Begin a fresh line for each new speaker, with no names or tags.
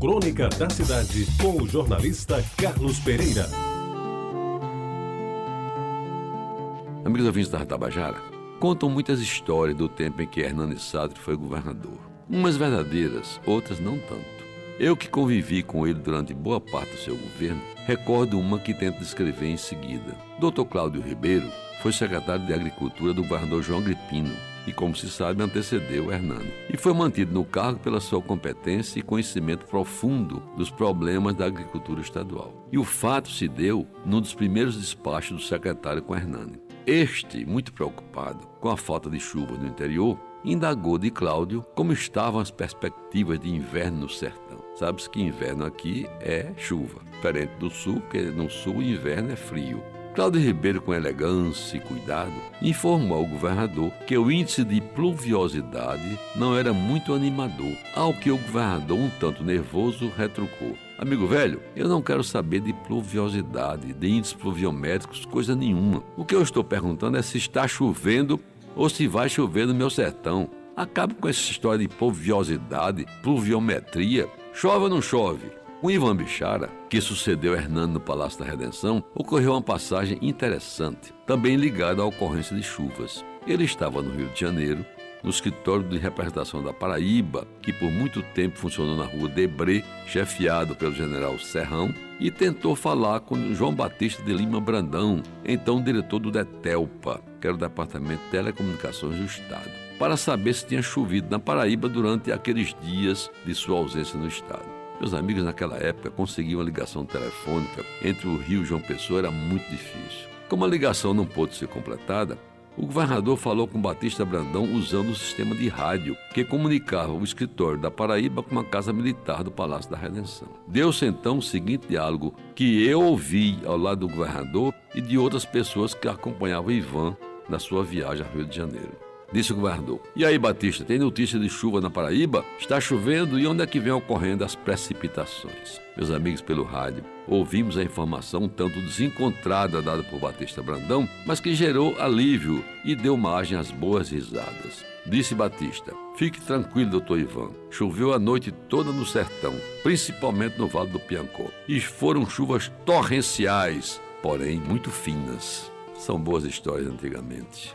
Crônica da Cidade, com o jornalista Carlos Pereira.
Amigos ouvintes da Tabajara, contam muitas histórias do tempo em que Hernani Sadri foi governador. Umas verdadeiras, outras não tanto. Eu que convivi com ele durante boa parte do seu governo, recordo uma que tento descrever em seguida. Dr. Cláudio Ribeiro foi secretário de Agricultura do governador João Gripino e, como se sabe, antecedeu Hernani. E foi mantido no cargo pela sua competência e conhecimento profundo dos problemas da agricultura estadual. E o fato se deu num dos primeiros despachos do secretário com Hernani. Este, muito preocupado com a falta de chuvas no interior, indagou de Cláudio como estavam as perspectivas de inverno no sertão. Sabe-se que inverno aqui é chuva, diferente do sul, que no sul inverno é frio. Cláudio Ribeiro, com elegância e cuidado, informou ao governador que o índice de pluviosidade não era muito animador, ao que o governador, um tanto nervoso, retrucou. Amigo velho, eu não quero saber de pluviosidade, de índices pluviométricos, coisa nenhuma. O que eu estou perguntando é se está chovendo ou se vai chover no meu sertão. Acabe com essa história de pluviosidade, pluviometria. Chove ou não chove? Com Ivan Bichara, que sucedeu Hernando no Palácio da Redenção, ocorreu uma passagem interessante, também ligada à ocorrência de chuvas. Ele estava no Rio de Janeiro, no escritório de representação da Paraíba, que por muito tempo funcionou na rua Debré, chefiado pelo general Serrão, e tentou falar com João Batista de Lima Brandão, então diretor do DETELPA, que era o Departamento de Telecomunicações do Estado, para saber se tinha chovido na Paraíba durante aqueles dias de sua ausência no Estado. Meus amigos, naquela época, conseguir uma ligação telefônica entre o Rio e João Pessoa era muito difícil. Como a ligação não pôde ser completada, o governador falou com Batista Brandão usando o sistema de rádio que comunicava o escritório da Paraíba com a casa militar do Palácio da Redenção. Deu-se então o seguinte diálogo que eu ouvi ao lado do governador e de outras pessoas que acompanhavam Ivan na sua viagem ao Rio de Janeiro disse o governador. E aí, Batista, tem notícia de chuva na Paraíba? Está chovendo e onde é que vem ocorrendo as precipitações? Meus amigos pelo rádio, ouvimos a informação um tanto desencontrada dada por Batista Brandão, mas que gerou alívio e deu margem às boas risadas. Disse Batista: Fique tranquilo, doutor Ivan. Choveu a noite toda no sertão, principalmente no Vale do Piancó. E foram chuvas torrenciais, porém muito finas. São boas histórias antigamente.